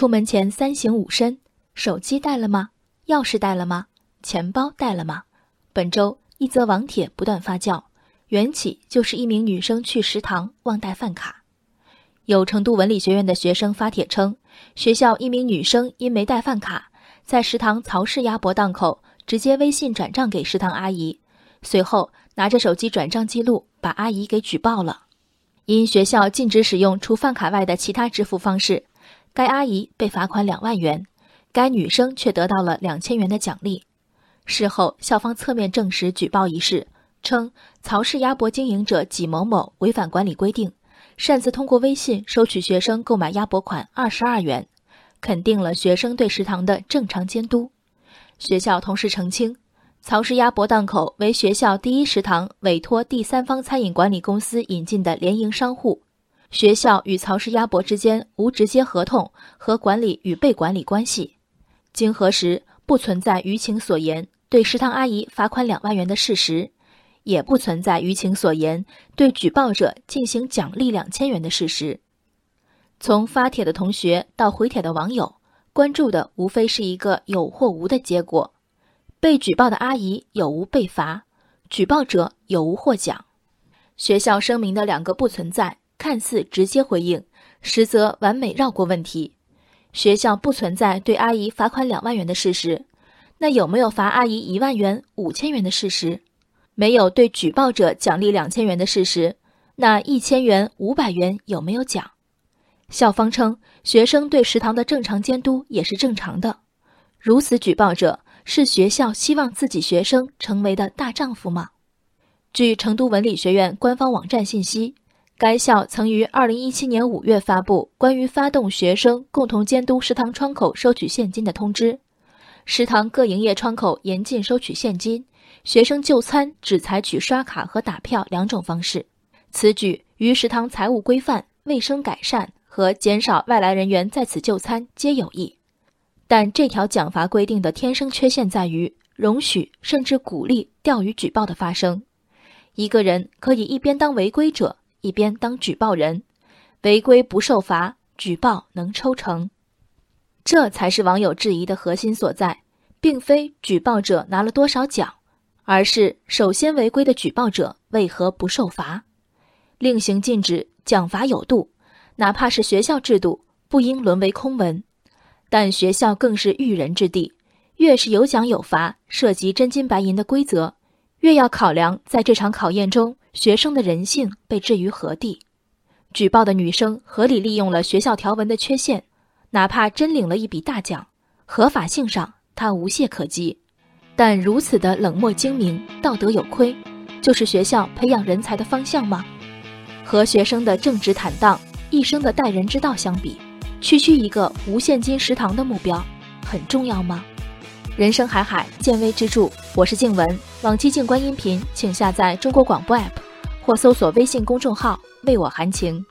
出门前三省吾身：手机带了吗？钥匙带了吗？钱包带了吗？本周一则网帖不断发酵，缘起就是一名女生去食堂忘带饭卡。有成都文理学院的学生发帖称，学校一名女生因没带饭卡，在食堂曹氏鸭脖档口直接微信转账给食堂阿姨，随后拿着手机转账记录把阿姨给举报了。因学校禁止使用除饭卡外的其他支付方式，该阿姨被罚款两万元，该女生却得到了两千元的奖励。事后，校方侧面证实举报一事，称曹氏鸭脖经营者纪某某违反管理规定，擅自通过微信收取学生购买鸭脖款二十二元，肯定了学生对食堂的正常监督。学校同时澄清，曹氏鸭脖档口为学校第一食堂委托第三方餐饮管理公司引进的联营商户，学校与曹氏鸭脖之间无直接合同和管理与被管理关系。经核实，不存在舆情所言。对食堂阿姨罚款两万元的事实，也不存在舆情所言对举报者进行奖励两千元的事实。从发帖的同学到回帖的网友，关注的无非是一个有或无的结果：被举报的阿姨有无被罚，举报者有无获奖。学校声明的两个不存在，看似直接回应，实则完美绕过问题。学校不存在对阿姨罚款两万元的事实。那有没有罚阿姨一万元、五千元的事实？没有对举报者奖励两千元的事实。那一千元、五百元有没有奖？校方称，学生对食堂的正常监督也是正常的。如此举报者是学校希望自己学生成为的大丈夫吗？据成都文理学院官方网站信息，该校曾于二零一七年五月发布关于发动学生共同监督食堂窗口收取现金的通知。食堂各营业窗口严禁收取现金，学生就餐只采取刷卡和打票两种方式。此举与食堂财务规范、卫生改善和减少外来人员在此就餐皆有益。但这条奖罚规定的天生缺陷在于容许甚至鼓励钓鱼举报的发生。一个人可以一边当违规者，一边当举报人，违规不受罚，举报能抽成。这才是网友质疑的核心所在，并非举报者拿了多少奖，而是首先违规的举报者为何不受罚？令行禁止，奖罚有度，哪怕是学校制度，不应沦为空文。但学校更是育人之地，越是有奖有罚、涉及真金白银的规则，越要考量在这场考验中学生的人性被置于何地。举报的女生合理利用了学校条文的缺陷。哪怕真领了一笔大奖，合法性上他无懈可击，但如此的冷漠精明、道德有亏，就是学校培养人才的方向吗？和学生的正直坦荡、一生的待人之道相比，区区一个无现金食堂的目标，很重要吗？人生海海，见微知著。我是静文，往期静观音频，请下载中国广播 app 或搜索微信公众号“为我含情”。